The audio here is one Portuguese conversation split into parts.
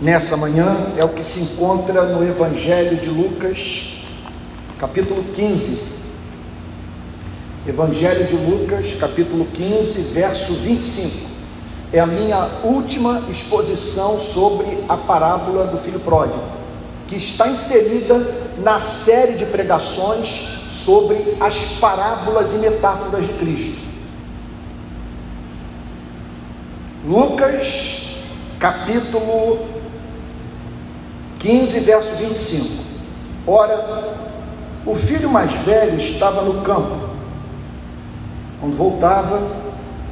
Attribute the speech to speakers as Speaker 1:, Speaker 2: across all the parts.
Speaker 1: nessa manhã é o que se encontra no Evangelho de Lucas, capítulo 15. Evangelho de Lucas, capítulo 15, verso 25. É a minha última exposição sobre a parábola do filho pródigo, que está inserida na série de pregações sobre as parábolas e metáforas de Cristo. Lucas, capítulo 15, verso 25. Ora, o filho mais velho estava no campo. Quando voltava,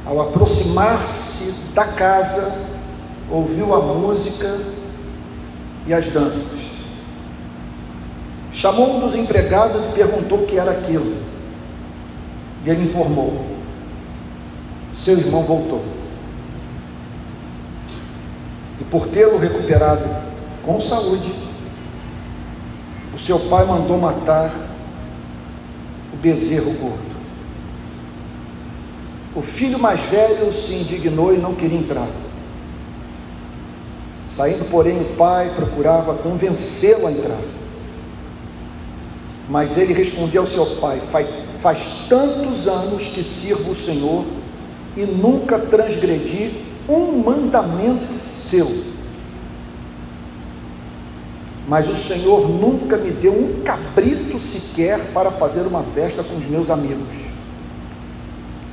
Speaker 1: ao aproximar-se da casa, ouviu a música e as danças. Chamou um dos empregados e perguntou o que era aquilo. E ele informou: seu irmão voltou. E por tê-lo recuperado com saúde, o seu pai mandou matar o bezerro gordo. O filho mais velho se indignou e não queria entrar. Saindo, porém, o pai procurava convencê-lo a entrar. Mas ele respondia ao seu pai: faz, faz tantos anos que sirvo o Senhor e nunca transgredi um mandamento seu. Mas o Senhor nunca me deu um cabrito sequer para fazer uma festa com os meus amigos.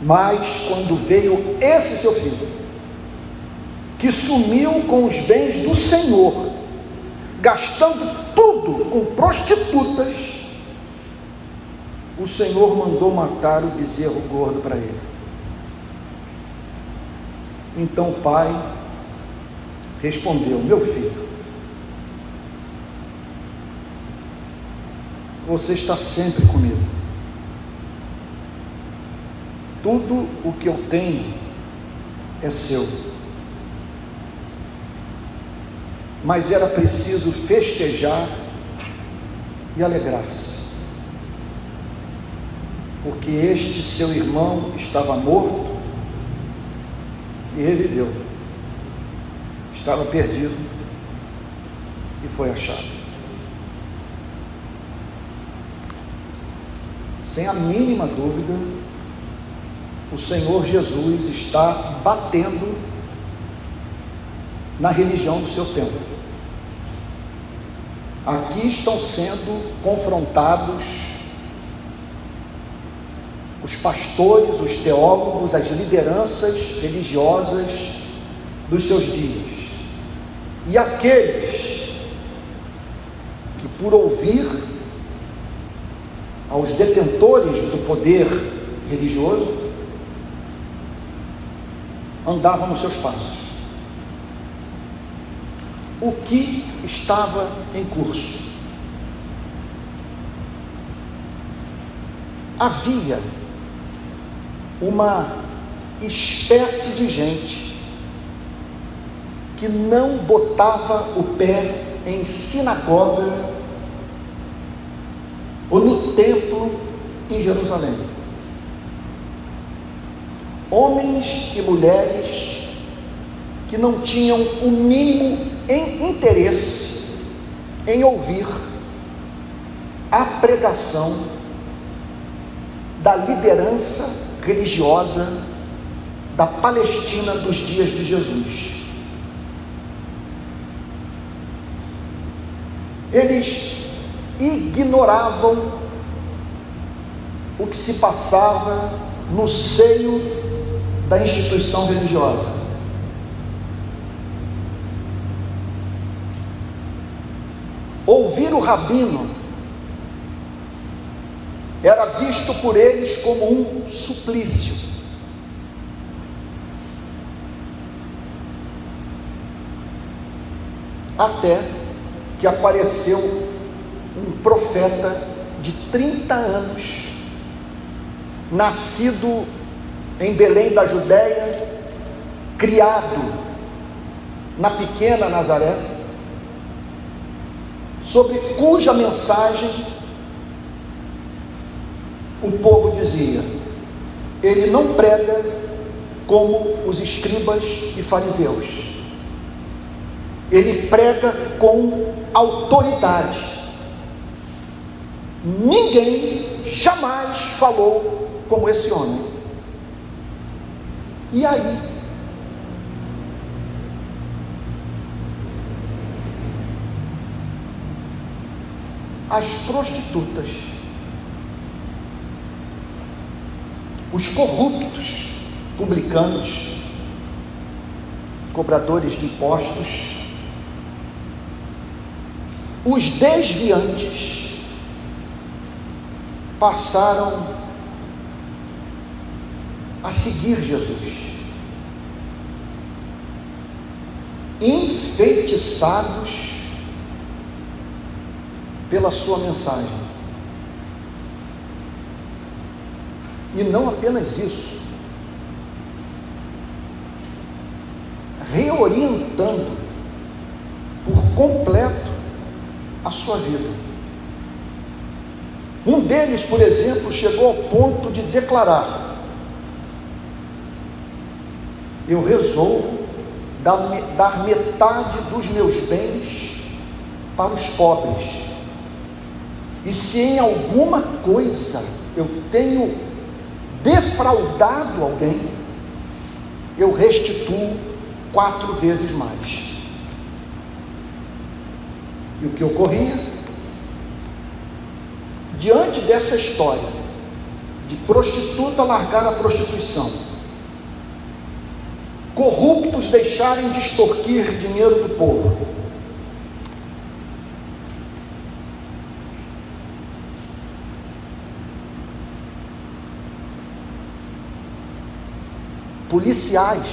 Speaker 1: Mas quando veio esse seu filho, que sumiu com os bens do Senhor, gastando tudo com prostitutas, o Senhor mandou matar o bezerro gordo para ele. Então o pai respondeu: Meu filho, você está sempre comigo. Tudo o que eu tenho é seu. Mas era preciso festejar e alegrar-se porque este seu irmão estava morto e reviveu, estava perdido e foi achado. Sem a mínima dúvida, o Senhor Jesus está batendo na religião do seu tempo. Aqui estão sendo confrontados os pastores, os teólogos, as lideranças religiosas dos seus dias. E aqueles que, por ouvir aos detentores do poder religioso, andavam nos seus passos. O que estava em curso? Havia uma espécie de gente que não botava o pé em sinagoga ou no templo em Jerusalém. Homens e mulheres que não tinham o mínimo em interesse em ouvir a pregação da liderança religiosa da Palestina dos dias de Jesus. Eles ignoravam o que se passava no seio da instituição religiosa. Ouvir o rabino era visto por eles como um suplício. Até que apareceu um profeta de 30 anos, nascido em Belém da Judéia, criado na pequena Nazaré, sobre cuja mensagem o povo dizia: ele não prega como os escribas e fariseus. ele prega com autoridade. Ninguém jamais falou como esse homem. E aí? As prostitutas, os corruptos, publicanos, cobradores de impostos, os desviantes passaram a seguir Jesus. enfeitiçados pela sua mensagem. E não apenas isso, reorientando por completo a sua vida. Um deles, por exemplo, chegou ao ponto de declarar: Eu resolvo dar metade dos meus bens para os pobres. E se em alguma coisa eu tenho defraudado alguém, eu restituo quatro vezes mais. E o que ocorria? Diante dessa história de prostituta largar a prostituição, corruptos deixarem de extorquir dinheiro do povo. Policiais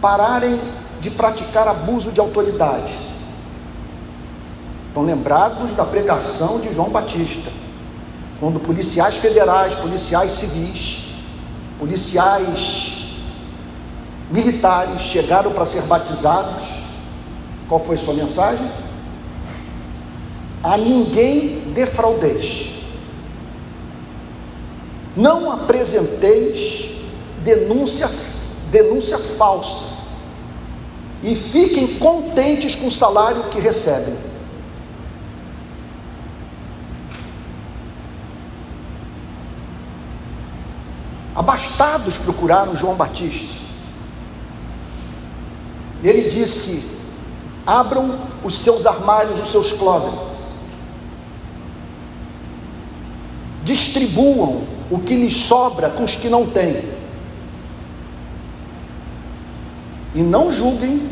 Speaker 1: pararem de praticar abuso de autoridade. Estão lembrados da pregação de João Batista, quando policiais federais, policiais civis, policiais militares chegaram para ser batizados. Qual foi sua mensagem? A ninguém defraudeis. Não apresenteis denúncias, denúncia falsa. E fiquem contentes com o salário que recebem. Abastados procuraram João Batista ele disse: abram os seus armários, os seus closets. Distribuam o que lhes sobra com os que não têm. E não julguem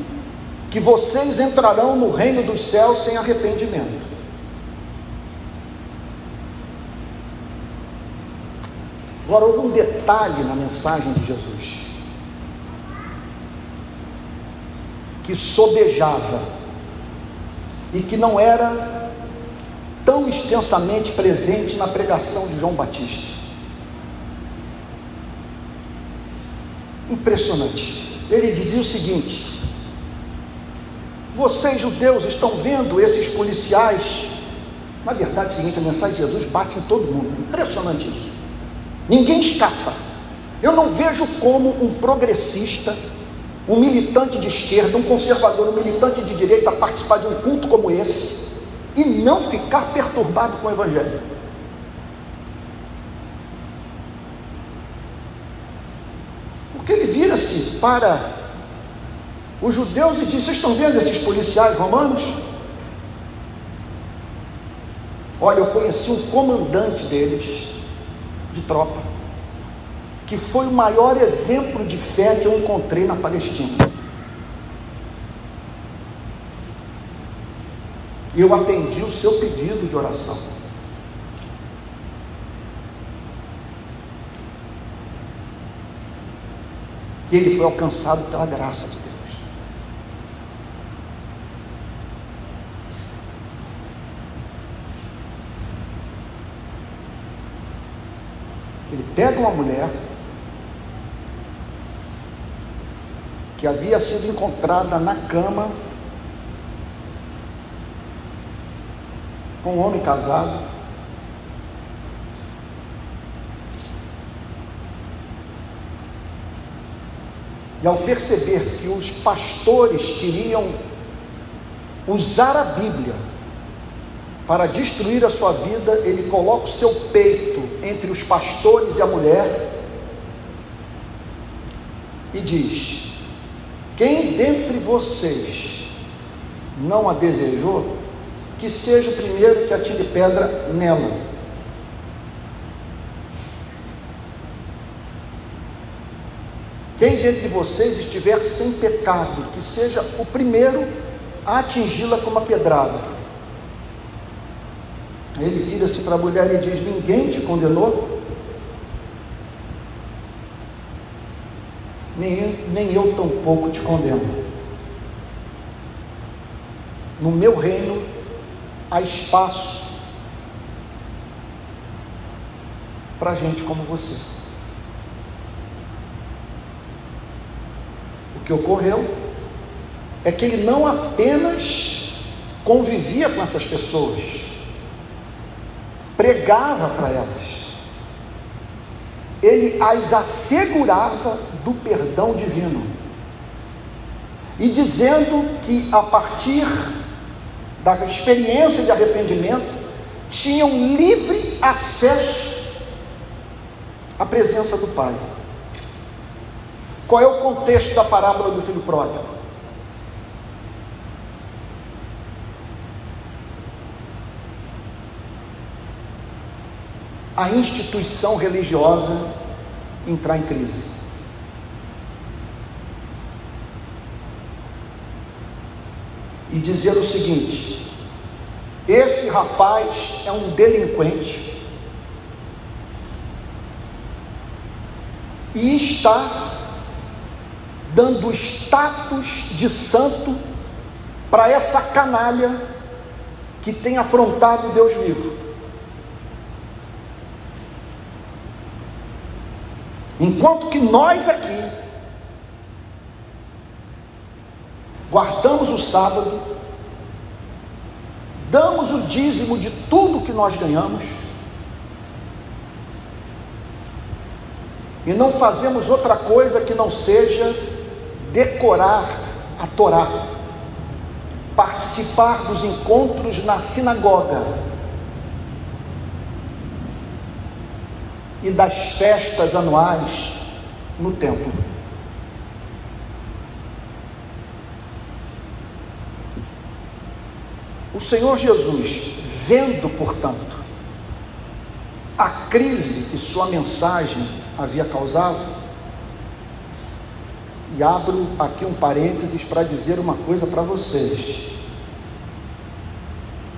Speaker 1: que vocês entrarão no reino dos céus sem arrependimento. Agora, houve um detalhe na mensagem de Jesus. que sobejava e que não era tão extensamente presente na pregação de João Batista. Impressionante. Ele dizia o seguinte: vocês judeus estão vendo esses policiais? Na verdade, é o seguinte, a mensagem de Jesus bate em todo mundo. Impressionante isso. Ninguém escapa. Eu não vejo como um progressista um militante de esquerda, um conservador, um militante de direita participar de um culto como esse e não ficar perturbado com o Evangelho. Porque ele vira-se para os judeus e diz: Vocês estão vendo esses policiais romanos? Olha, eu conheci um comandante deles, de tropa que foi o maior exemplo de fé que eu encontrei na Palestina. E eu atendi o seu pedido de oração. Ele foi alcançado pela graça de Deus. Ele pega uma mulher que havia sido encontrada na cama com um homem casado. E ao perceber que os pastores queriam usar a Bíblia para destruir a sua vida, ele coloca o seu peito entre os pastores e a mulher e diz: Quem dentre vocês não a desejou, que seja o primeiro que atire pedra nela. Quem dentre vocês estiver sem pecado, que seja o primeiro a atingi-la com uma pedrada. Ele vira-se para a mulher e diz: Ninguém te condenou? Nem, nem eu tampouco te condeno. No meu reino há espaço para gente como você. O que ocorreu é que ele não apenas convivia com essas pessoas, pregava para elas, ele as assegurava do perdão divino, e dizendo que a partir da experiência de arrependimento, tinham livre acesso à presença do Pai. Qual é o contexto da parábola do filho pródigo? A instituição religiosa entrar em crise. E dizer o seguinte: esse rapaz é um delinquente e está dando status de santo para essa canalha que tem afrontado Deus vivo. Enquanto que nós aqui guardamos o sábado, damos o dízimo de tudo que nós ganhamos, e não fazemos outra coisa que não seja decorar a Torá, participar dos encontros na sinagoga e das festas anuais no templo. O Senhor Jesus, vendo, portanto, a crise que sua mensagem havia causado, e abro aqui um parênteses para dizer uma coisa para vocês.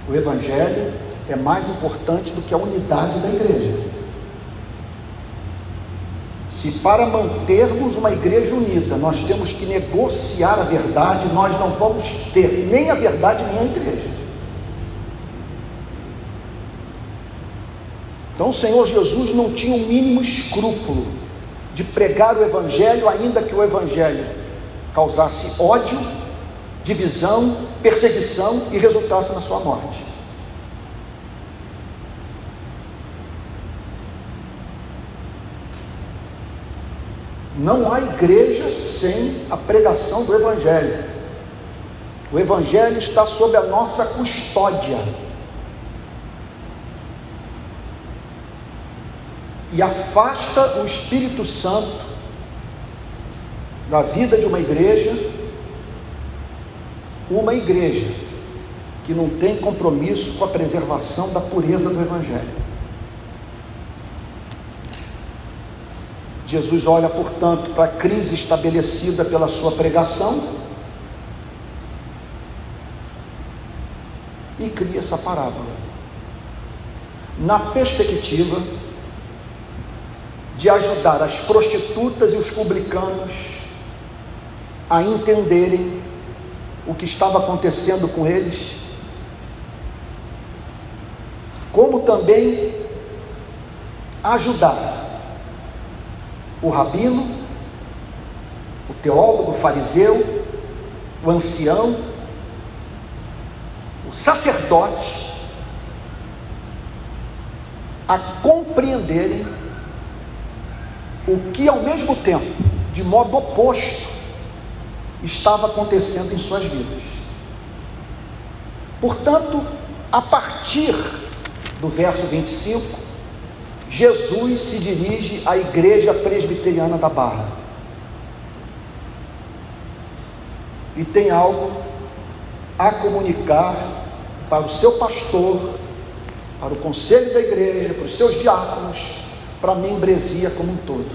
Speaker 1: O Evangelho é mais importante do que a unidade da igreja. Se para mantermos uma igreja unida nós temos que negociar a verdade, nós não vamos ter nem a verdade nem a igreja. Então o Senhor Jesus não tinha o um mínimo escrúpulo de pregar o Evangelho, ainda que o Evangelho causasse ódio, divisão, perseguição e resultasse na sua morte. Não há igreja sem a pregação do Evangelho. O Evangelho está sob a nossa custódia. e afasta o Espírito Santo da vida de uma igreja, uma igreja que não tem compromisso com a preservação da pureza do Evangelho. Jesus olha, portanto, para a crise estabelecida pela sua pregação e cria essa parábola. Na perspectiva de ajudar as prostitutas e os publicanos a entenderem o que estava acontecendo com eles, como também ajudar o rabino, o teólogo, o fariseu, o ancião, o sacerdote, a compreenderem o que ao mesmo tempo, de modo oposto, estava acontecendo em suas vidas. Portanto, a partir do verso 25, Jesus se dirige à igreja presbiteriana da Barra. E tem algo a comunicar para o seu pastor, para o conselho da igreja, para os seus diáconos, para a membresia como um todo.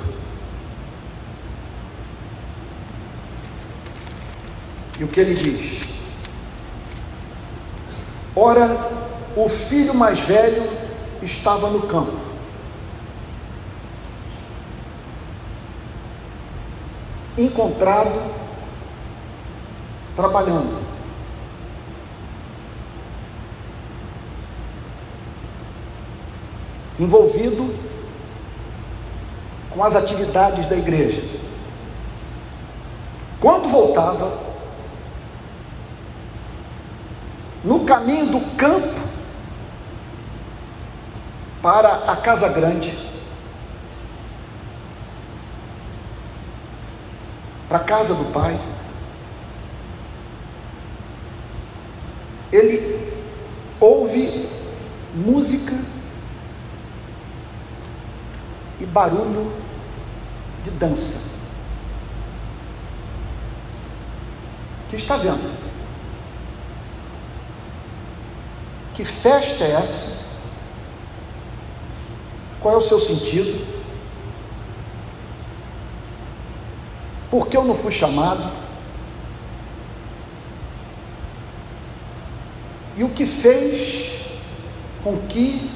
Speaker 1: E o que ele diz? Ora, o filho mais velho estava no campo. Encontrado trabalhando. Envolvido com as atividades da igreja. Quando voltava, no caminho do campo para a casa grande, para a casa do pai. Ele ouve música e barulho de dança. Que está vendo? Que festa é essa? Qual é o seu sentido? Por que eu não fui chamado? E o que fez com que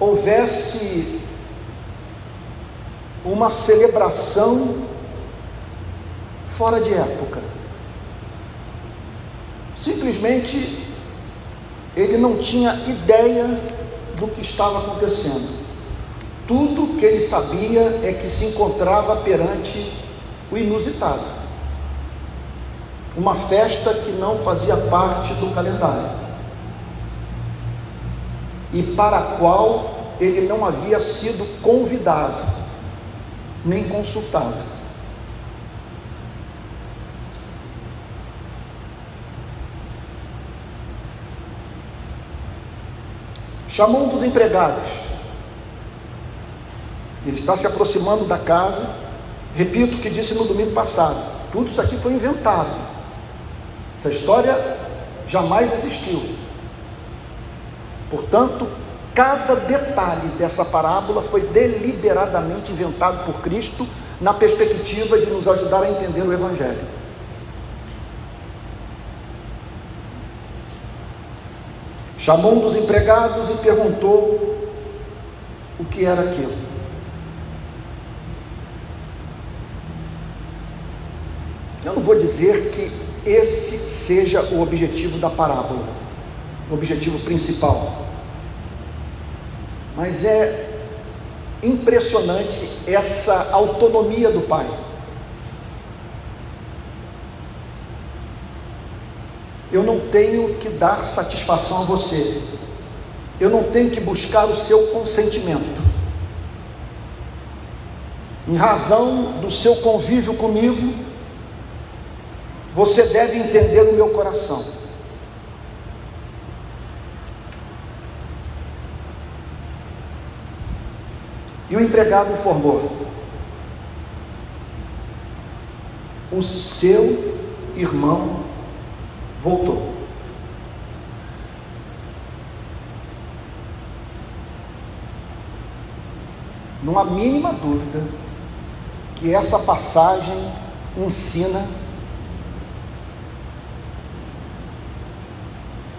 Speaker 1: houvesse uma celebração fora de época? Simplesmente ele não tinha ideia do que estava acontecendo. Tudo que ele sabia é que se encontrava perante o inusitado. Uma festa que não fazia parte do calendário. E para a qual ele não havia sido convidado, nem consultado. Chamou um dos empregados. Ele está se aproximando da casa. Repito o que disse no domingo passado. Tudo isso aqui foi inventado. Essa história jamais existiu. Portanto, cada detalhe dessa parábola foi deliberadamente inventado por Cristo na perspectiva de nos ajudar a entender o Evangelho. Chamou um dos empregados e perguntou o que era aquilo. Eu não vou dizer que esse seja o objetivo da parábola, o objetivo principal, mas é impressionante essa autonomia do pai. Eu não tenho que dar satisfação a você. Eu não tenho que buscar o seu consentimento. Em razão do seu convívio comigo, você deve entender o meu coração. E o empregado informou: O seu irmão voltou. Não há mínima dúvida que essa passagem ensina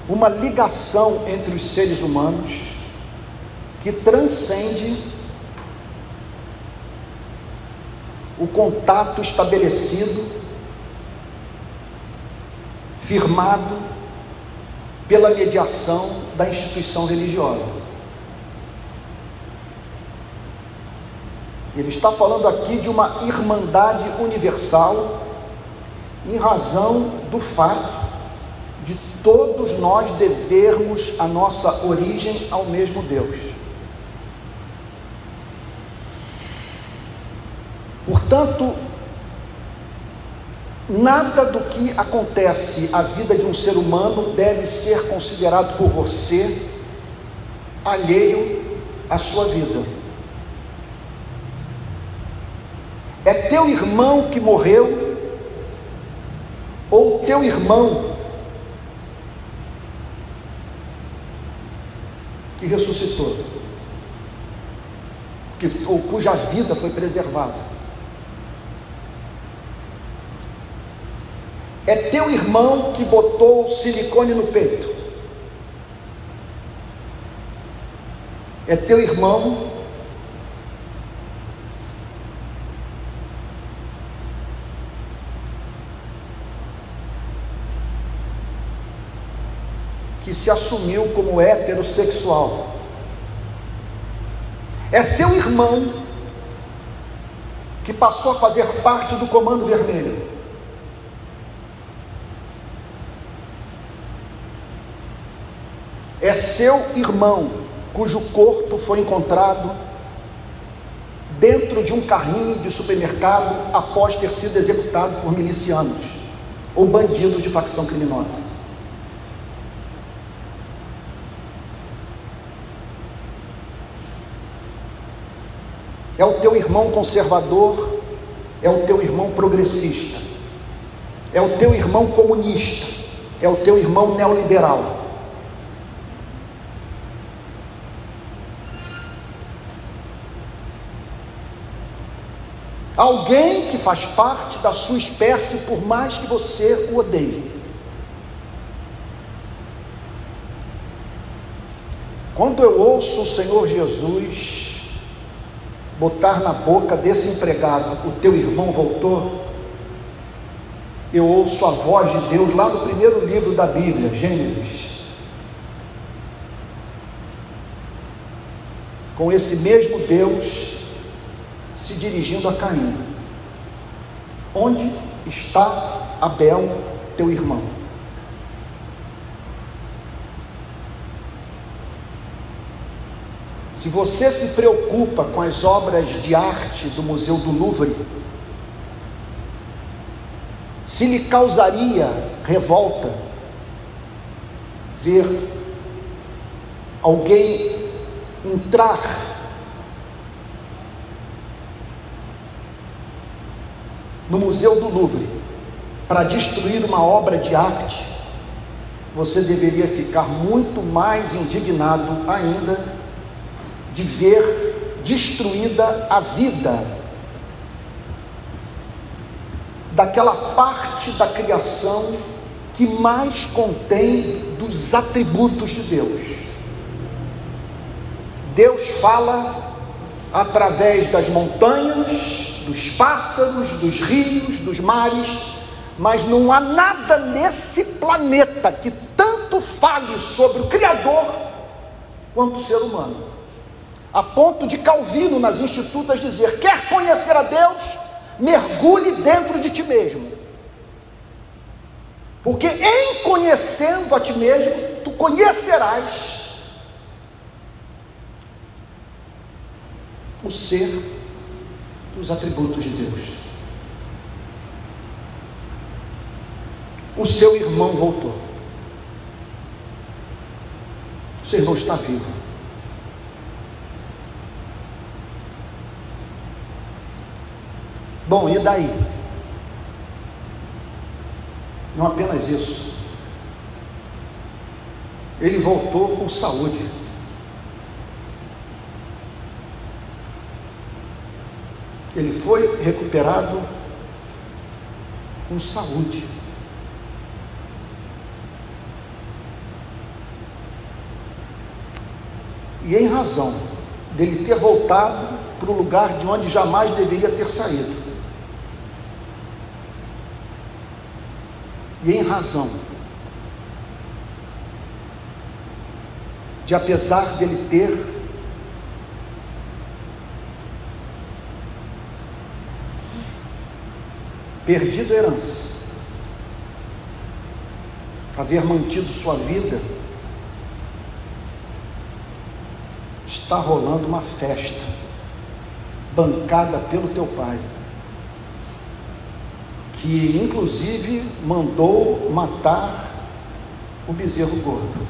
Speaker 1: uma ligação entre os seres humanos que transcende o contato estabelecido firmado pela mediação da instituição religiosa. Ele está falando aqui de uma irmandade universal, em razão do fato de todos nós devermos a nossa origem ao mesmo Deus. Portanto, Nada do que acontece à vida de um ser humano deve ser considerado por você alheio à sua vida. É teu irmão que morreu, ou teu irmão que ressuscitou, que, ou cuja vida foi preservada. É teu irmão que botou silicone no peito. É teu irmão que se assumiu como heterossexual. É seu irmão que passou a fazer parte do Comando Vermelho. é seu irmão, cujo corpo foi encontrado dentro de um carrinho de supermercado após ter sido executado por milicianos ou bandidos de facção criminosa. É o teu irmão conservador, é o teu irmão progressista, é o teu irmão comunista, é o teu irmão neoliberal. Alguém que faz parte da sua espécie, por mais que você o odeie. Quando eu ouço o Senhor Jesus botar na boca desse empregado, o teu irmão voltou, eu ouço a voz de Deus lá no primeiro livro da Bíblia, Gênesis. Com esse mesmo Deus se dirigindo a Caim: Onde está Abel, teu irmão? Se você se preocupa com as obras de arte do Museu do Louvre, se lhe causaria revolta ver alguém entrar no Museu do Louvre para destruir uma obra de arte, você deveria ficar muito mais indignado ainda de ver destruída a vida daquela parte da criação que mais contém dos atributos de Deus. Deus fala através das montanhas, dos pássaros, dos rios, dos mares, mas não há nada nesse planeta que tanto fale sobre o Criador quanto o ser humano. A ponto de Calvino, nas Institutas, dizer: quer conhecer a Deus, mergulhe dentro de ti mesmo. Porque em conhecendo a ti mesmo, tu conhecerás o ser os atributos de Deus. O seu irmão voltou. O seu irmão está vivo. Bom, e daí? Não apenas isso. Ele voltou com saúde. ele foi recuperado com saúde. E em razão dele ter voltado para o lugar de onde jamais deveria ter saído. E em razão de, apesar dele ter perdido a herança, haver mantido sua vida, está rolando uma festa, bancada pelo teu pai, que inclusive mandou matar o bezerro gordo.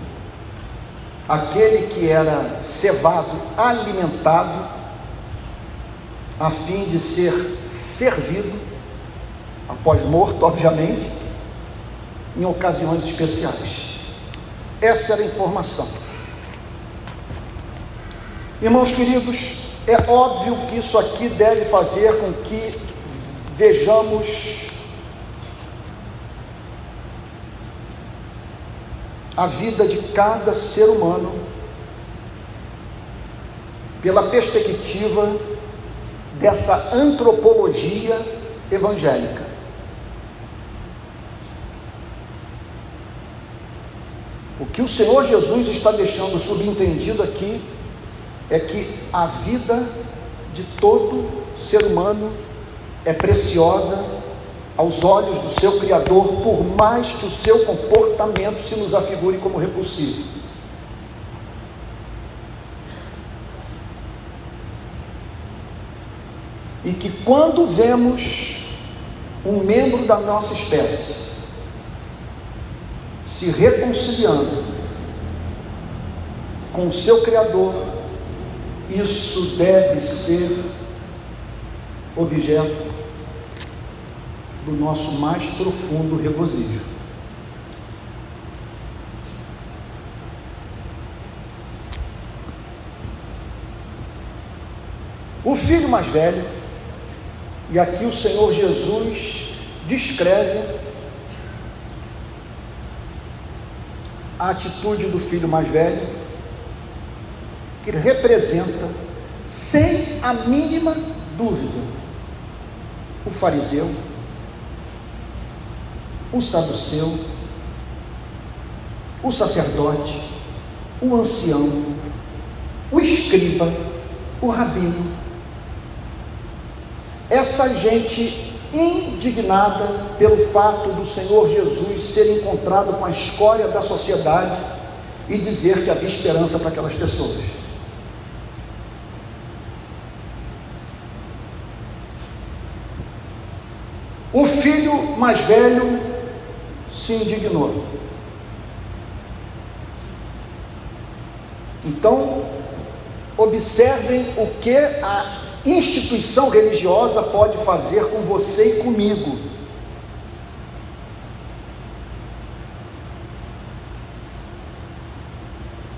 Speaker 1: Aquele que era cevado, alimentado, a fim de ser servido, após morto, obviamente, em ocasiões especiais. Essa era a informação. Irmãos queridos, é óbvio que isso aqui deve fazer com que vejamos a vida de cada ser humano pela perspectiva dessa antropologia evangélica. O que o Senhor Jesus está deixando subentendido aqui é que a vida de todo ser humano é preciosa aos olhos do seu Criador, por mais que o seu comportamento se nos afigure como repulsivo. E que quando vemos um membro da nossa espécie se reconciliando com o seu Criador, isso deve ser objeto do nosso mais profundo regozijo. O filho mais velho, e aqui o Senhor Jesus descreve a atitude do filho mais velho, que representa, sem a mínima dúvida, o fariseu, o saduceu, o sacerdote, o ancião, o escriba, o rabino. Essa gente indignada pelo fato do Senhor Jesus ser encontrado com a escória da sociedade e dizer que havia esperança para aquelas pessoas. O filho mais velho se indignou. Então, observem o que a instituição religiosa pode fazer com você e comigo.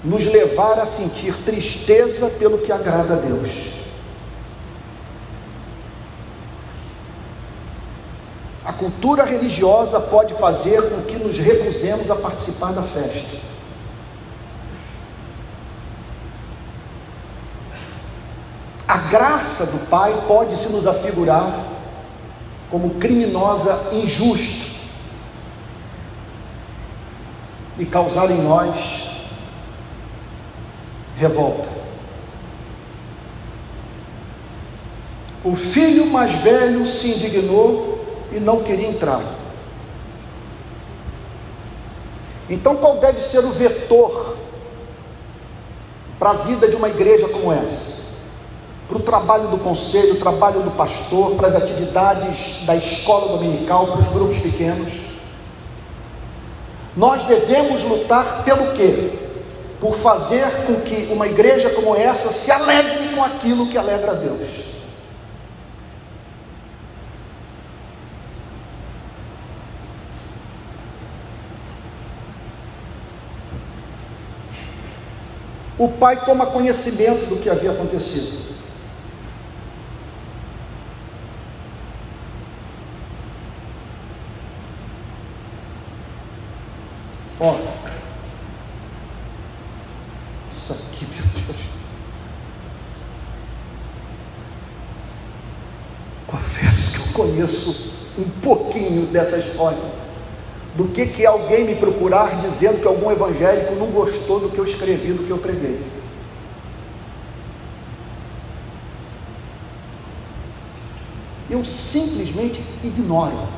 Speaker 1: Nos levar a sentir tristeza pelo que agrada a Deus. Cultura religiosa pode fazer com que nos recusemos a participar da festa. A graça do Pai pode se nos afigurar como criminosa injusta e causar em nós revolta. O filho mais velho se indignou e não queria entrar. Então, qual deve ser o vetor para a vida de uma igreja como essa? Para o trabalho do conselho, o trabalho do pastor, para as atividades da escola dominical, para os grupos pequenos? Nós devemos lutar pelo quê? Por fazer com que uma igreja como essa se alegre com aquilo que alegra a Deus. O pai toma conhecimento do que havia acontecido. Ó, isso aqui, meu Deus. Confesso que eu conheço um pouquinho dessa história do que, que alguém me procurar dizendo que algum evangélico não gostou do que eu escrevi, do que eu preguei. Eu simplesmente ignoro.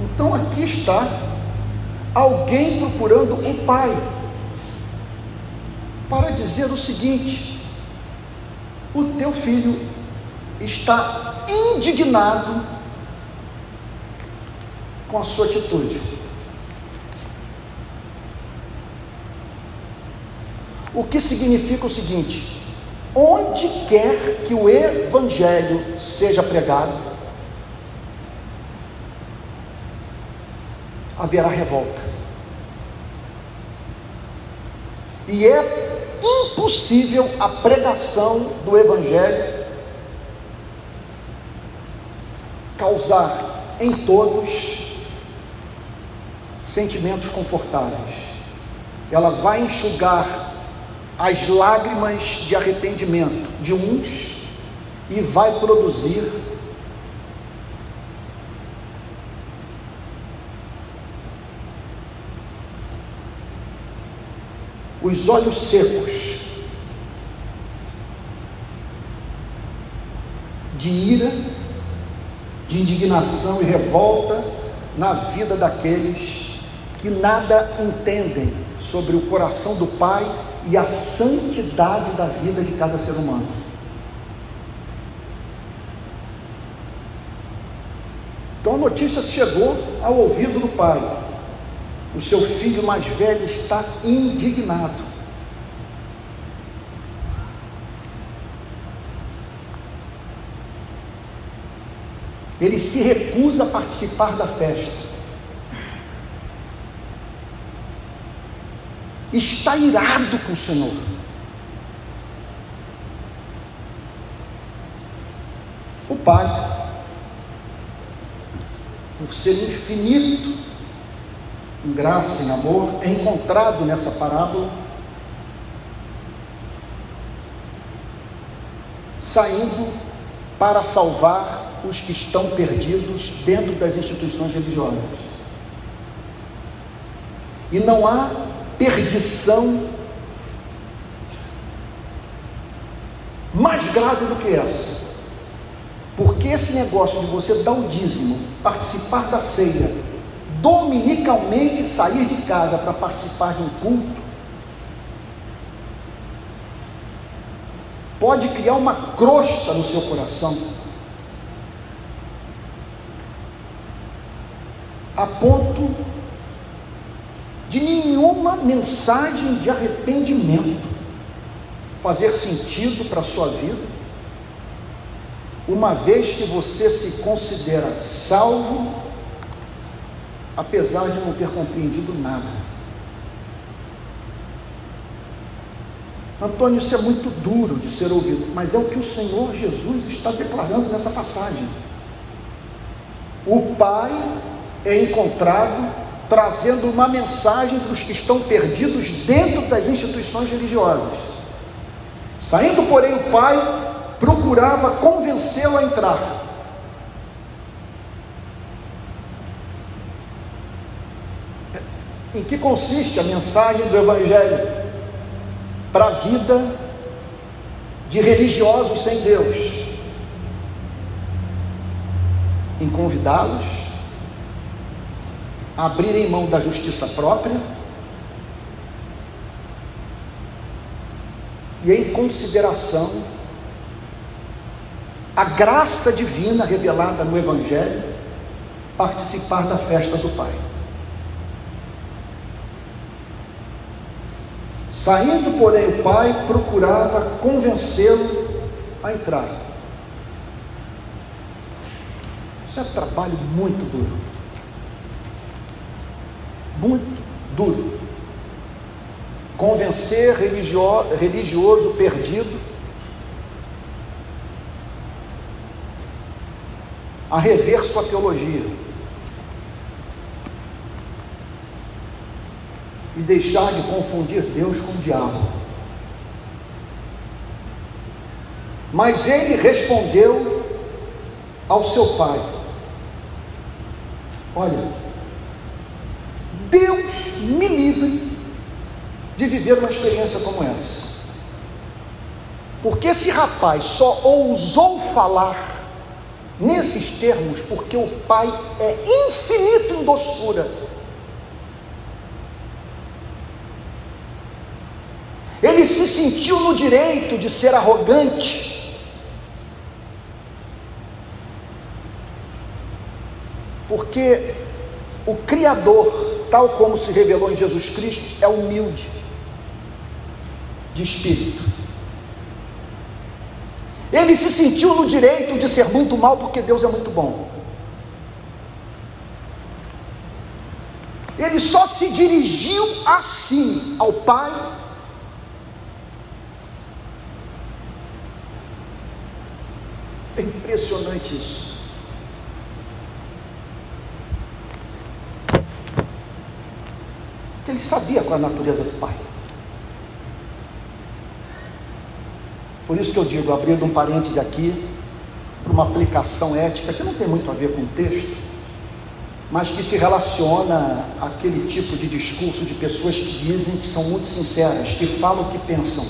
Speaker 1: Então aqui está alguém procurando um pai para dizer o seguinte: o teu filho está indignado com a sua atitude. O que significa o seguinte: onde quer que o evangelho seja pregado, haverá revolta. E é impossível a pregação do evangelho causar em todos sentimentos confortáveis. Ela vai enxugar as lágrimas de arrependimento de uns e vai produzir os olhos secos de ira, de indignação e revolta na vida daqueles que nada entendem sobre o coração do Pai e a santidade da vida de cada ser humano. Então a notícia chegou ao ouvido do pai. O seu filho mais velho está indignado. Ele se recusa a participar da festa. está irado com o Senhor. O Pai, por ser infinito em graça e em amor, é encontrado nessa parábola, saindo para salvar os que estão perdidos dentro das instituições religiosas. E não há perdição mais grave do que essa. Porque esse negócio de você dar o dízimo, participar da ceia, dominicalmente sair de casa para participar de um culto, pode criar uma crosta no seu coração, a ponto de nenhuma mensagem de arrependimento fazer sentido para a sua vida, uma vez que você se considera salvo, apesar de não ter compreendido nada. Antônio, isso é muito duro de ser ouvido, mas é o que o Senhor Jesus está declarando nessa passagem. O Pai é encontrado trazendo uma mensagem para os que estão perdidos dentro das instituições religiosas. Saindo, porém, o pai procurava convencê-lo a entrar. Em que consiste a mensagem do Evangelho para a vida de religiosos sem Deus? Em convidá-los abrirem mão da justiça própria e em consideração a graça divina revelada no Evangelho, participar da festa do Pai. Saindo, porém, o pai procurava convencê-lo a entrar. Isso é trabalho muito duro muito duro. Convencer religio, religioso perdido a rever sua teologia e deixar de confundir Deus com o diabo. Mas ele respondeu ao seu pai: Olha, Deus me livre de viver uma experiência como essa. Porque esse rapaz só ousou falar nesses termos porque o pai é infinito em doçura. Ele se sentiu no direito de ser arrogante. Porque o Criador tal como se revelou em Jesus Cristo, é humilde de espírito. Ele se sentiu no direito de ser muito mal porque Deus é muito bom. Ele só se dirigiu assim ao Pai. É impressionante isso. Ele sabia qual a natureza do Pai. Por isso que eu digo, abrindo um parêntese aqui, para uma aplicação ética que não tem muito a ver com o texto, mas que se relaciona àquele tipo de discurso de pessoas que dizem que são muito sinceras, que falam o que pensam.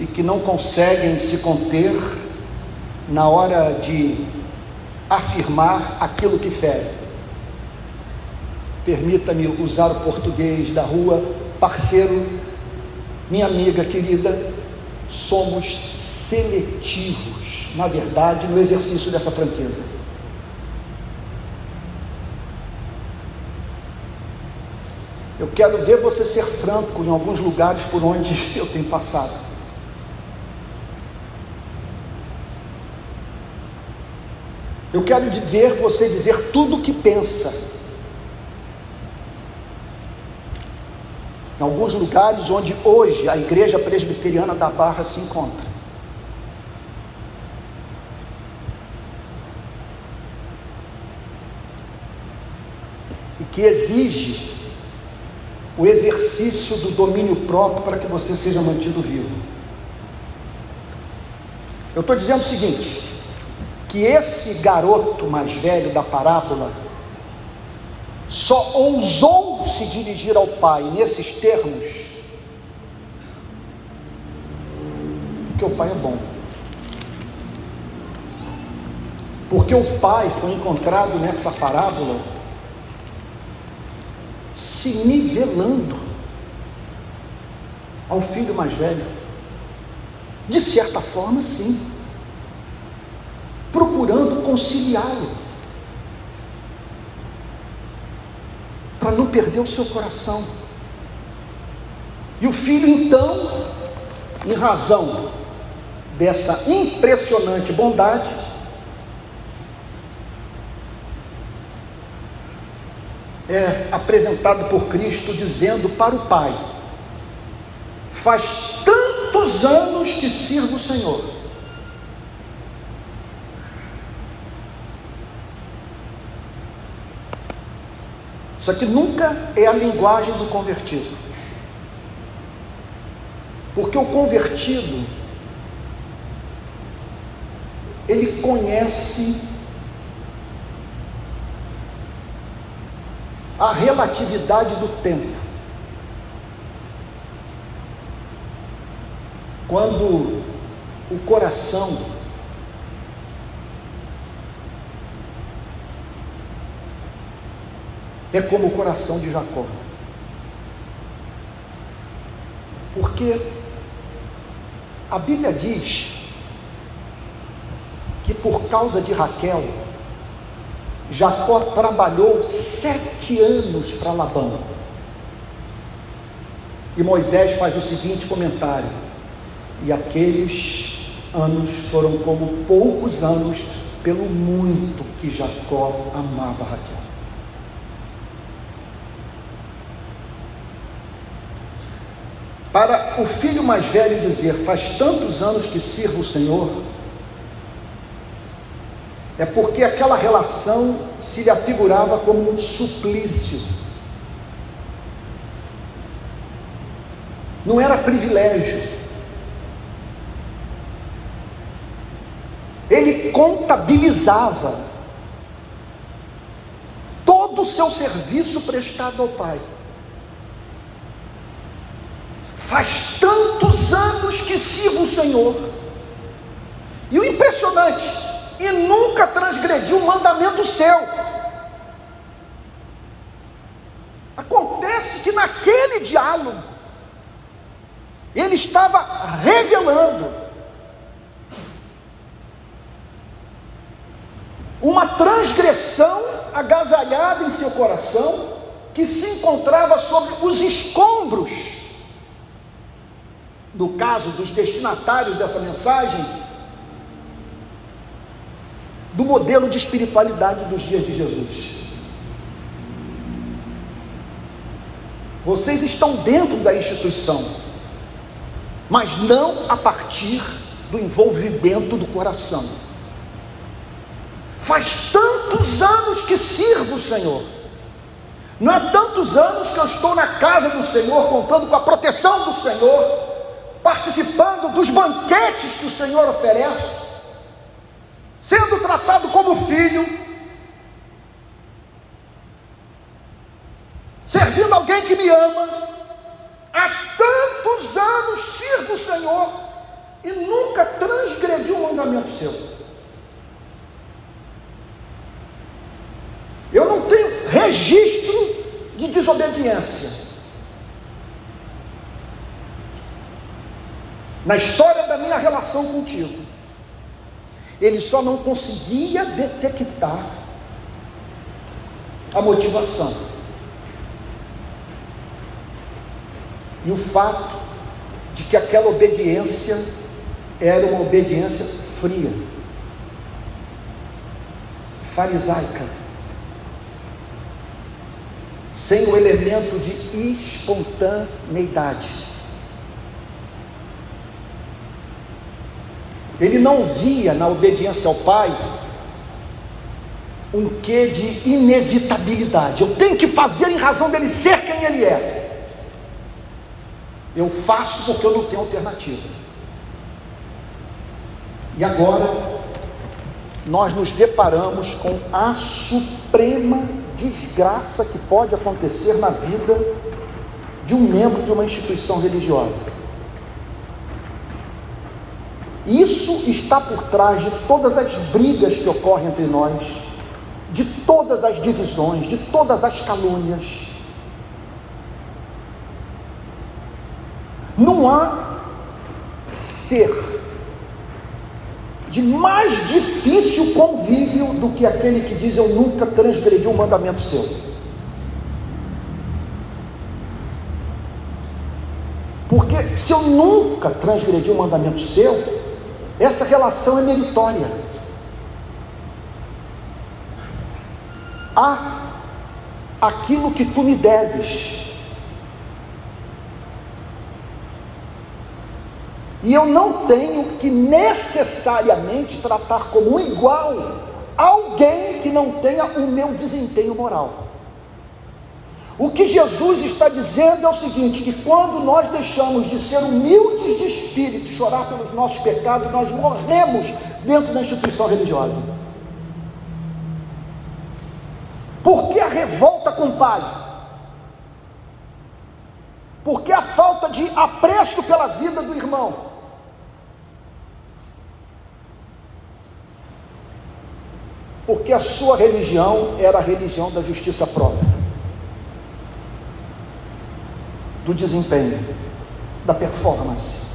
Speaker 1: E que não conseguem se conter na hora de afirmar aquilo que fere. Permita-me usar o português da rua parceiro, minha amiga querida, somos seletivos, na verdade, no exercício dessa franqueza. Eu quero ver você ser franco em alguns lugares por onde eu tenho passado. Eu quero ver você dizer tudo o que pensa em alguns lugares onde hoje a igreja presbiteriana da Barra se encontra. E que exige o exercício do domínio próprio para que você seja mantido vivo. Eu estou dizendo o seguinte: que esse garoto mais velho da parábola só ousou se dirigir ao Pai nesses termos, porque o Pai é bom. Porque o Pai foi encontrado nessa parábola se nivelando ao filho mais velho. De certa forma, sim. Procurando conciliá-lo. para não perder o seu coração. E o filho, então, em razão dessa impressionante bondade, é apresentado por Cristo dizendo para o Pai: Faz tantos anos que sirvo o Senhor Isso aqui nunca é a linguagem do convertido. Porque o convertido, ele conhece a relatividade do tempo. Quando o coração é como o coração de Jacó. Porque a Bíblia diz que por causa de Raquel, Jacó trabalhou sete anos para Labão. E Moisés faz o seguinte comentário: e aqueles anos foram como poucos anos, pelo muito que Jacó amava Raquel. Para o filho mais velho dizer, faz tantos anos que sirvo o Senhor, é porque aquela relação se lhe afigurava como um suplício. Não era privilégio. Ele contabilizava todo o seu serviço prestado ao Pai. Faz tantos anos que sirvo o Senhor. E o impressionante, e nunca transgrediu um mandamento seu. Acontece que naquele diálogo, ele estava revelando uma transgressão agasalhada em seu coração, que se encontrava sobre os escombros. No caso dos destinatários dessa mensagem, do modelo de espiritualidade dos dias de Jesus. Vocês estão dentro da instituição, mas não a partir do envolvimento do coração. Faz tantos anos que sirvo o Senhor. Não é tantos anos que eu estou na casa do Senhor, contando com a proteção do Senhor, participando dos banquetes que o Senhor oferece sendo tratado como filho, servindo alguém que me ama. Há tantos anos sirvo o Senhor e nunca transgredi um mandamento seu. Eu não tenho registro de desobediência. Na história da minha relação contigo ele só não conseguia detectar a motivação. E o fato de que aquela obediência era uma obediência fria, farisaica, sem o elemento de espontaneidade. Ele não via na obediência ao Pai um quê de inevitabilidade. Eu tenho que fazer em razão dele ser quem ele é. Eu faço porque eu não tenho alternativa. E agora nós nos deparamos com a suprema desgraça que pode acontecer na vida de um membro de uma instituição religiosa. Isso está por trás de todas as brigas que ocorrem entre nós, de todas as divisões, de todas as calúnias. Não há ser de mais difícil convívio do que aquele que diz eu nunca transgredi um mandamento seu. Porque se eu nunca transgredi um mandamento seu, essa relação é meritória. Há aquilo que tu me deves. E eu não tenho que necessariamente tratar como igual alguém que não tenha o meu desempenho moral. O que Jesus está dizendo é o seguinte: que quando nós deixamos de ser humildes de espírito, chorar pelos nossos pecados, nós morremos dentro da instituição religiosa. Por que a revolta com o Pai? Por que a falta de apreço pela vida do irmão? Porque a sua religião era a religião da justiça própria. Do desempenho, da performance.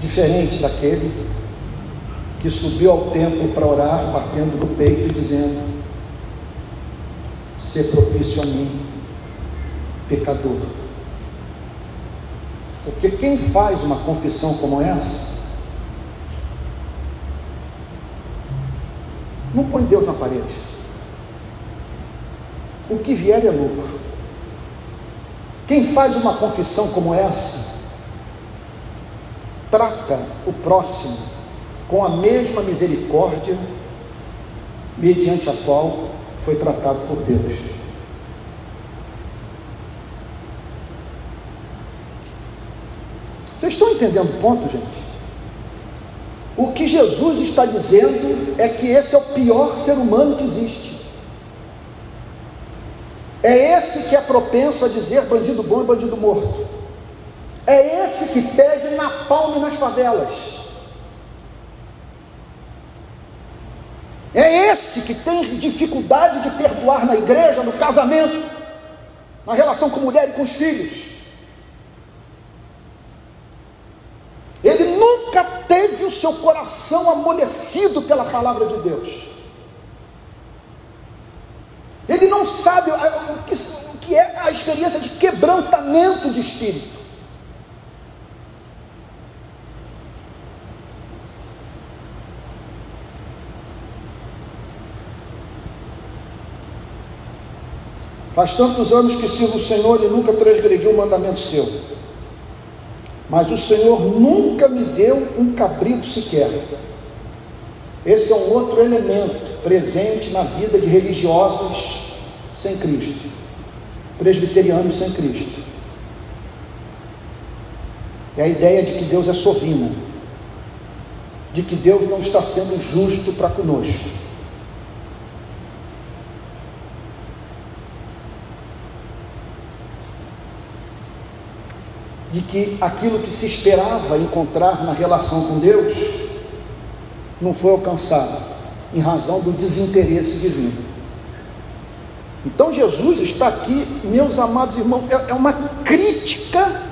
Speaker 1: Diferente daquele que subiu ao templo para orar, batendo no peito e dizendo: Ser propício a mim, pecador. Porque quem faz uma confissão como essa, não põe Deus na parede. O que vier é lucro. Quem faz uma confissão como essa, trata o próximo com a mesma misericórdia mediante a qual foi tratado por Deus. Vocês estão entendendo o ponto, gente? O que Jesus está dizendo é que esse é o pior ser humano que existe. É esse que é propenso a dizer bandido bom e bandido morto. É esse que pede na palma e nas favelas. É esse que tem dificuldade de perdoar na igreja, no casamento, na relação com mulher e com os filhos. Ele coração amolecido pela palavra de Deus. Ele não sabe o que, o que é a experiência de quebrantamento de espírito. Faz tantos anos que sirvo o Senhor e nunca transgrediu um mandamento seu. Mas o Senhor nunca me deu um cabrito sequer. Esse é um outro elemento presente na vida de religiosos sem Cristo, presbiterianos sem Cristo. É a ideia de que Deus é sovina, de que Deus não está sendo justo para conosco. de que aquilo que se esperava encontrar na relação com Deus não foi alcançado, em razão do desinteresse divino. Então Jesus está aqui, meus amados irmãos, é, é uma crítica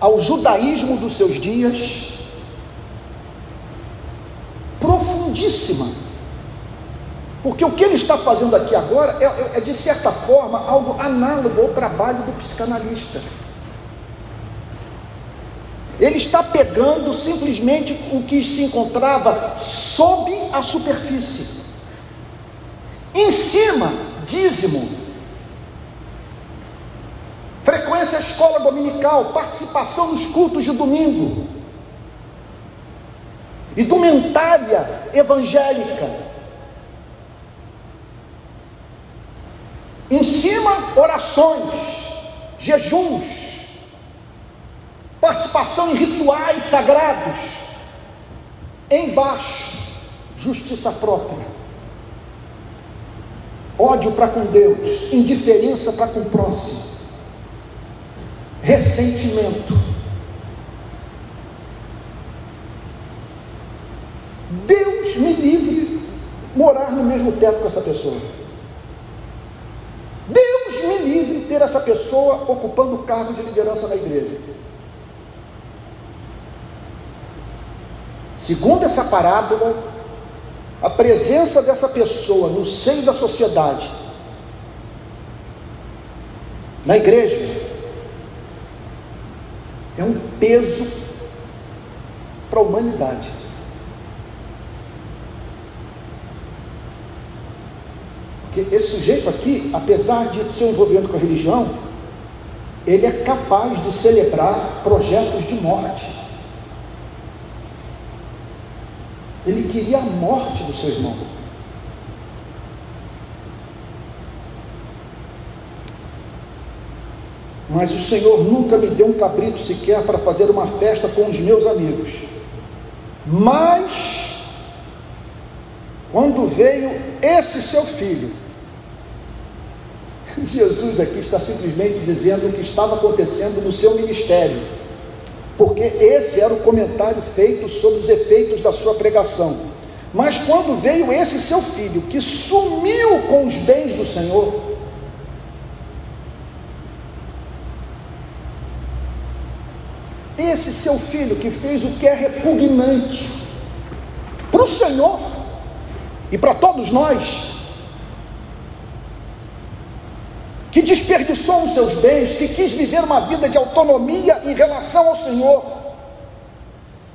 Speaker 1: ao judaísmo dos seus dias, profundíssima. Porque o que ele está fazendo aqui agora é, é, é de certa forma, algo análogo ao trabalho do psicanalista. Ele está pegando simplesmente o que se encontrava sob a superfície. Em cima, dízimo, frequência à escola dominical, participação nos cultos de domingo, indumentária evangélica. Em cima, orações, jejuns, participação em rituais sagrados. Embaixo, justiça própria, ódio para com Deus, indiferença para com o próximo, ressentimento. Deus me livre morar no mesmo teto com essa pessoa. Deus me livre ter essa pessoa ocupando o cargo de liderança na igreja. Segundo essa parábola, a presença dessa pessoa no seio da sociedade, na igreja, é um peso para a humanidade. Porque esse sujeito aqui, apesar de seu envolvimento com a religião, ele é capaz de celebrar projetos de morte. Ele queria a morte do seu irmão. Mas o Senhor nunca me deu um cabrito sequer para fazer uma festa com os meus amigos. Mas, quando veio esse seu filho, Jesus aqui está simplesmente dizendo o que estava acontecendo no seu ministério porque esse era o comentário feito sobre os efeitos da sua pregação. Mas quando veio esse seu filho, que sumiu com os bens do Senhor, esse seu filho que fez o que é repugnante para o Senhor e para todos nós, que desperdiçou os seus bens, que quis viver uma vida de autonomia em relação ao Senhor,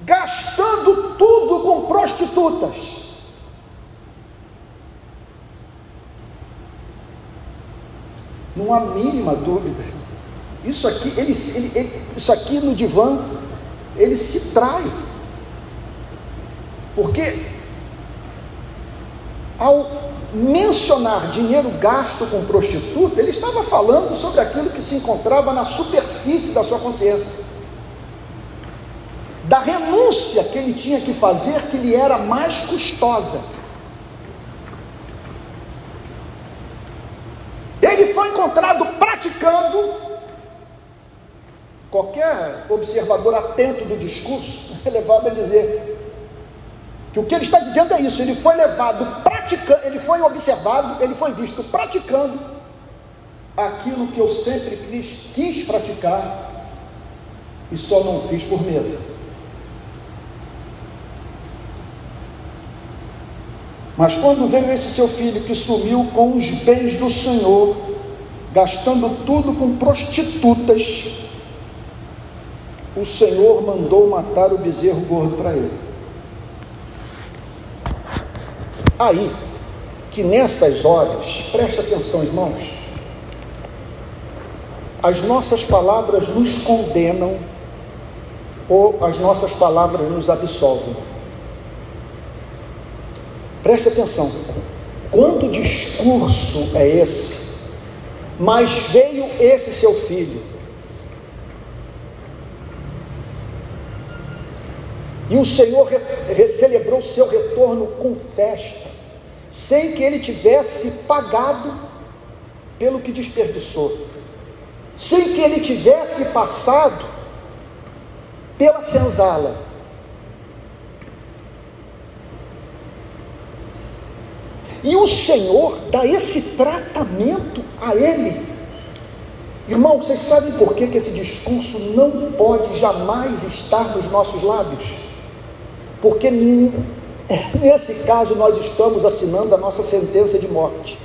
Speaker 1: gastando tudo com prostitutas. Não há mínima dúvida. Isso aqui, ele, ele, ele, isso aqui no divã, ele se trai. Porque ao mencionar dinheiro gasto com prostituta, ele estava falando sobre aquilo que se encontrava na superfície da sua consciência. Da renúncia que ele tinha que fazer, que lhe era mais custosa. Ele foi encontrado praticando. Qualquer observador atento do discurso é levado a dizer: que o que ele está dizendo é isso, ele foi levado praticando, ele foi observado, ele foi visto praticando aquilo que eu sempre quis, quis praticar e só não fiz por medo. Mas quando veio esse seu filho que sumiu com os bens do Senhor, gastando tudo com prostitutas, o Senhor mandou matar o bezerro gordo para ele. Aí, que nessas horas, preste atenção, irmãos, as nossas palavras nos condenam ou as nossas palavras nos absolvem. Preste atenção. Quanto discurso é esse? Mas veio esse seu filho. E o Senhor celebrou seu retorno com festa, sem que ele tivesse pagado pelo que desperdiçou, sem que ele tivesse passado pela senzala. E o Senhor dá esse tratamento a ele. Irmão, vocês sabem por que, que esse discurso não pode jamais estar nos nossos lábios? Porque nesse caso nós estamos assinando a nossa sentença de morte.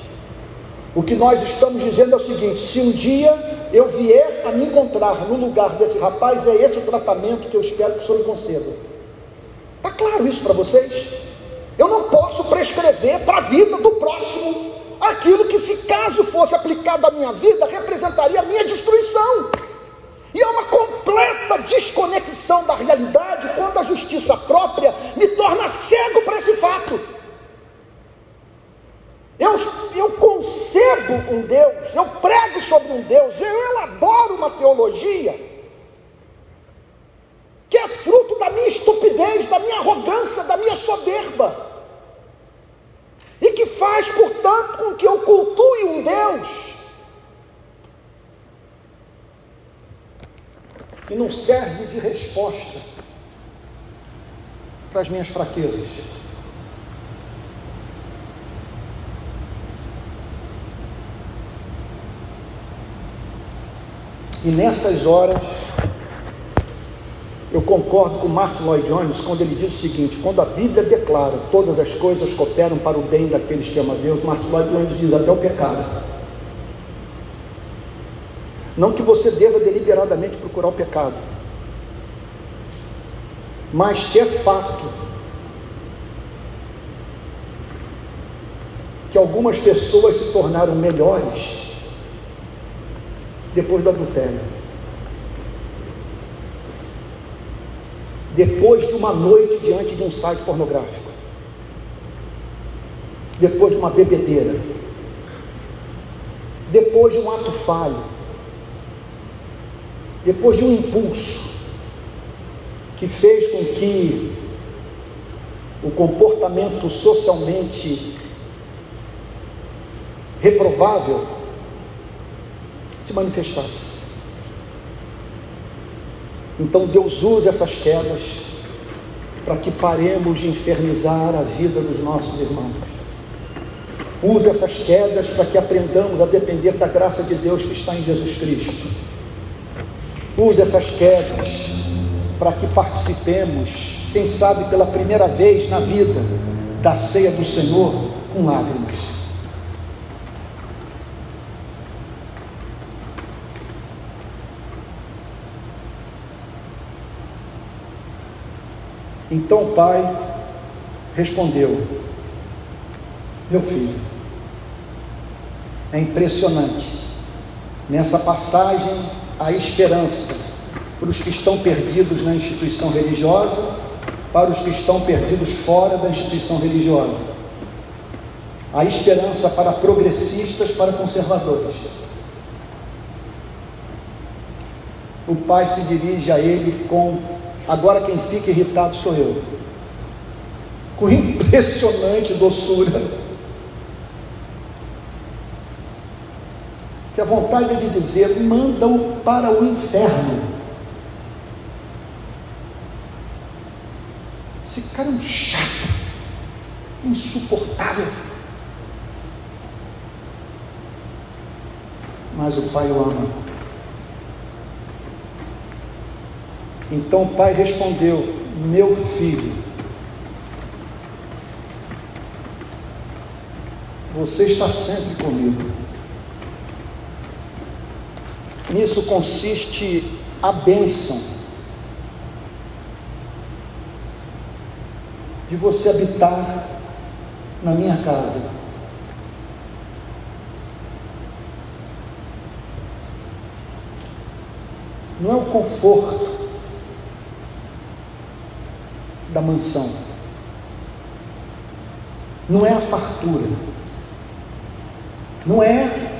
Speaker 1: O que nós estamos dizendo é o seguinte: se um dia eu vier a me encontrar no lugar desse rapaz, é esse o tratamento que eu espero que o Senhor me conceda. Está claro isso para vocês? Eu não posso prescrever para a vida do próximo aquilo que, se caso fosse aplicado à minha vida, representaria a minha destruição. E é uma completa desconexão da realidade quando a justiça própria me torna cego para esse fato. Eu, eu concebo um Deus, eu prego sobre um Deus, eu elaboro uma teologia que é fruto da minha estupidez, da minha arrogância, da minha soberba. E que faz, portanto, com que eu cultue um Deus que não serve de resposta para as minhas fraquezas. E nessas horas, eu concordo com Martin Lloyd Jones quando ele diz o seguinte: quando a Bíblia declara todas as coisas cooperam para o bem daqueles que amam a Deus, Martin Lloyd Jones diz até o pecado. Não que você deva deliberadamente procurar o pecado, mas que é fato que algumas pessoas se tornaram melhores depois do adultério. depois de uma noite diante de um site pornográfico, depois de uma bebedeira, depois de um ato falho, depois de um impulso que fez com que o comportamento socialmente reprovável se manifestasse. Então Deus usa essas quedas para que paremos de infernizar a vida dos nossos irmãos. Use essas quedas para que aprendamos a depender da graça de Deus que está em Jesus Cristo. Use essas quedas para que participemos, quem sabe pela primeira vez na vida, da ceia do Senhor com lágrimas. Então o pai respondeu: Meu filho, é impressionante. Nessa passagem, a esperança para os que estão perdidos na instituição religiosa, para os que estão perdidos fora da instituição religiosa. A esperança para progressistas, para conservadores. O pai se dirige a ele com Agora quem fica irritado sou eu. Com impressionante doçura. Que a vontade é de dizer: manda-o para o inferno. Esse cara é um chato, insuportável. Mas o pai o ama. Então o pai respondeu: Meu filho, você está sempre comigo. Nisso consiste a bênção de você habitar na minha casa. Não é o conforto da mansão, não é a fartura, não é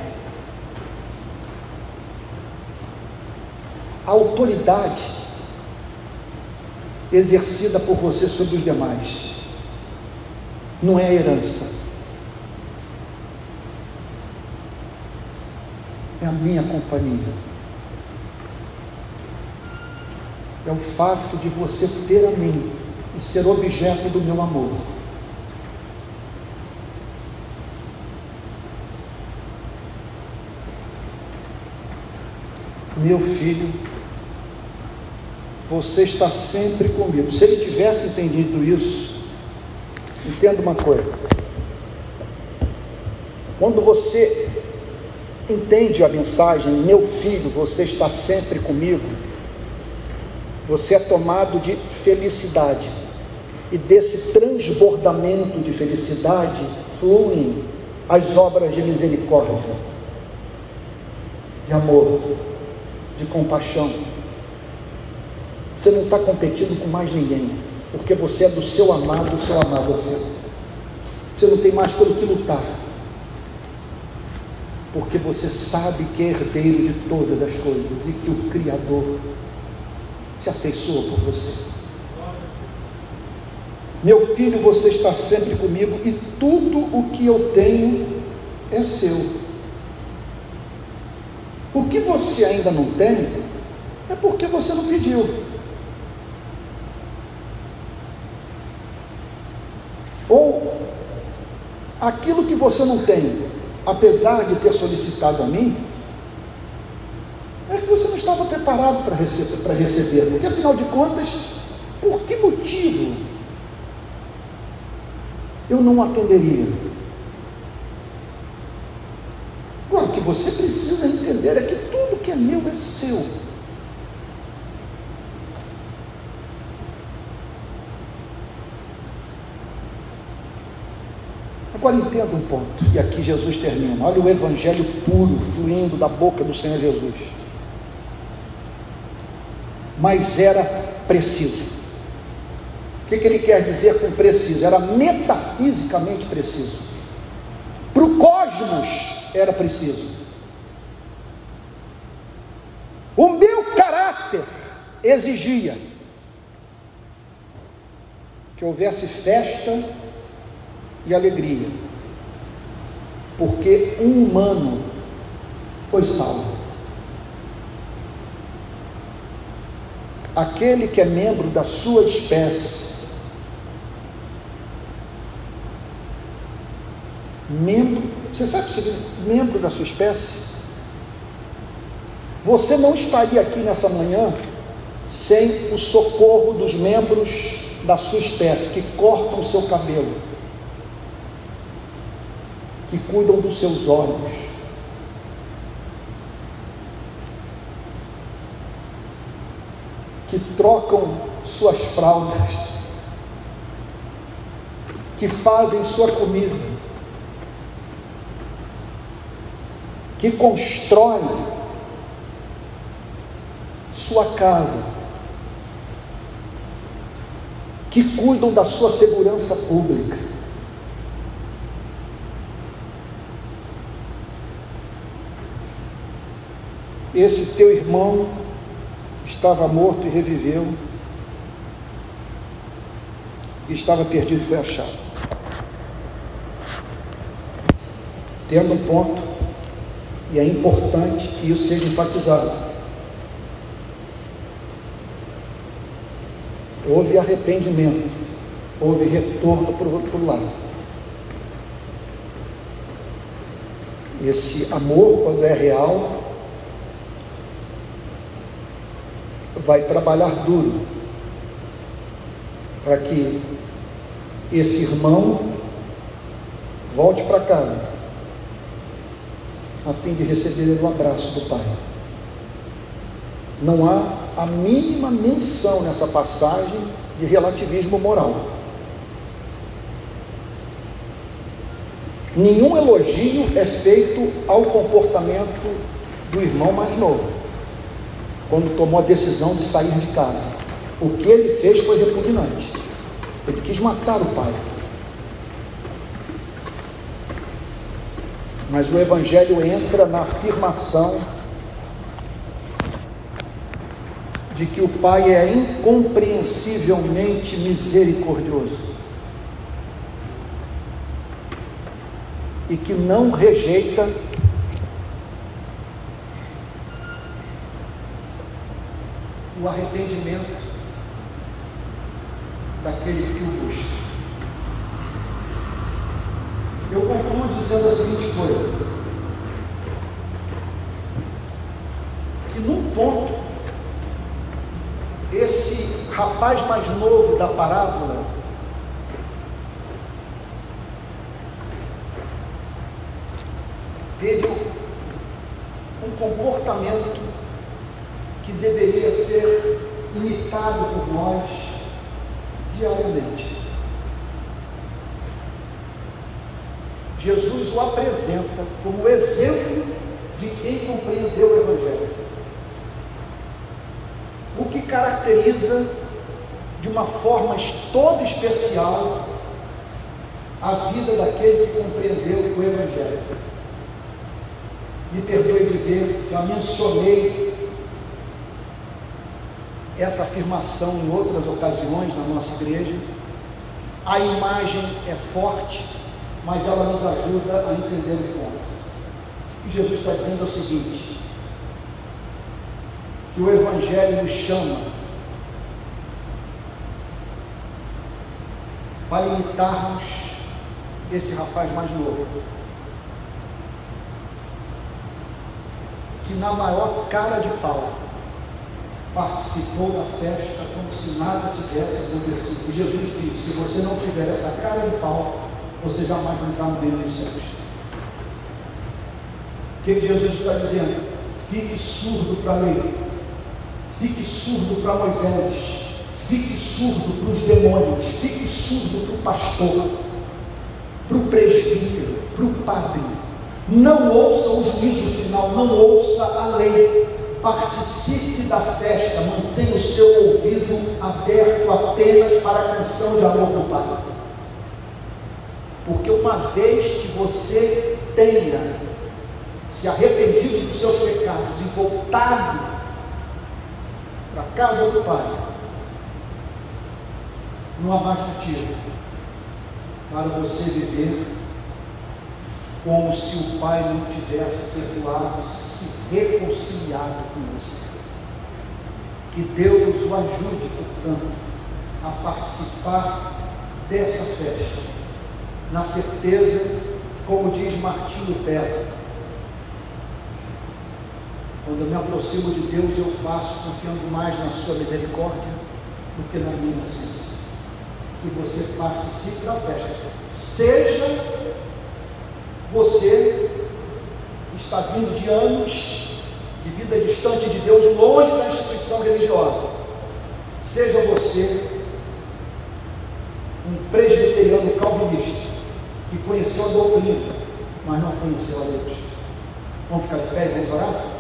Speaker 1: a autoridade exercida por você sobre os demais. Não é a herança. É a minha companhia. É o fato de você ter a mim e ser objeto do meu amor. Meu filho você está sempre comigo. Se ele tivesse entendido isso, entenda uma coisa. Quando você entende a mensagem, meu filho, você está sempre comigo, você é tomado de felicidade. E desse transbordamento de felicidade fluem as obras de misericórdia, de amor, de compaixão você não está competindo com mais ninguém, porque você é do seu amado, do seu amado assim. Você não tem mais pelo que lutar, porque você sabe que é herdeiro de todas as coisas e que o Criador se afeiçoa por você. Meu filho, você está sempre comigo e tudo o que eu tenho é seu. O que você ainda não tem é porque você não pediu. Ou aquilo que você não tem, apesar de ter solicitado a mim, é que você não estava preparado para receber, para receber, porque afinal de contas, por que motivo eu não atenderia? Agora, o que você precisa entender é que tudo que é meu é seu. Agora entenda um ponto, e aqui Jesus termina. Olha o evangelho puro fluindo da boca do Senhor Jesus. Mas era preciso. O que, que ele quer dizer com preciso? Era metafisicamente preciso. Para o cosmos era preciso. O meu caráter exigia que houvesse festa e alegria, porque um humano foi salvo. Aquele que é membro da sua espécie, membro, você sabe se é membro da sua espécie? Você não estaria aqui nessa manhã sem o socorro dos membros da sua espécie que cortam o seu cabelo que cuidam dos seus olhos. Que trocam suas fraldas, que fazem sua comida, que constroem sua casa, que cuidam da sua segurança pública. Esse teu irmão estava morto e reviveu, estava perdido e foi achado. Tendo um ponto, e é importante que isso seja enfatizado. Houve arrependimento, houve retorno para o lado. Esse amor, quando é real, vai trabalhar duro para que esse irmão volte para casa, a fim de receber o abraço do Pai. Não há a mínima menção nessa passagem de relativismo moral. Nenhum elogio é feito ao comportamento do irmão mais novo, quando tomou a decisão de sair de casa. O que ele fez foi repugnante. Ele quis matar o pai. Mas o Evangelho entra na afirmação de que o Pai é incompreensivelmente misericordioso e que não rejeita o arrependimento daquele que o busca. Eu concluo dizendo a seguinte coisa: que num ponto, esse rapaz mais novo da parábola, teve um comportamento que deveria ser imitado por nós diariamente. Jesus o apresenta como exemplo de quem compreendeu o Evangelho. O que caracteriza de uma forma toda especial a vida daquele que compreendeu o Evangelho. Me perdoe dizer, já mencionei essa afirmação em outras ocasiões na nossa igreja. A imagem é forte, mas ela nos ajuda a entender o ponto. Que Jesus está dizendo o seguinte: que o Evangelho nos chama para imitarmos esse rapaz mais novo, que na maior cara de pau participou da festa como se nada tivesse acontecido. E Jesus disse: se você não tiver essa cara de pau, você jamais vai entrar no reino dos céus. O que, que Jesus está dizendo? Fique surdo para a lei, fique surdo para Moisés, fique surdo para os demônios, fique surdo para o pastor, para o presbítero, para o padre. Não ouça o juízo final, não ouça a lei. Participe da festa, mantenha o seu ouvido aberto apenas para a canção de amor do Pai. Porque uma vez que você tenha se arrependido dos seus pecados e voltado para a casa do Pai, não há mais motivo para você viver como se o Pai não tivesse perdoado, reconciliado com você. Que Deus o ajude, portanto, a participar dessa festa na certeza, como diz Martinho Lutero, quando eu me aproximo de Deus, eu faço confiando mais na Sua misericórdia do que na minha inocência. Que você participe da festa. Seja você está vindo de anos de vida distante de Deus, longe da instituição religiosa. Seja você um presbiteriano calvinista que conheceu a doutrina, mas não conheceu a Deus. Vamos ficar de pé e vamos orar?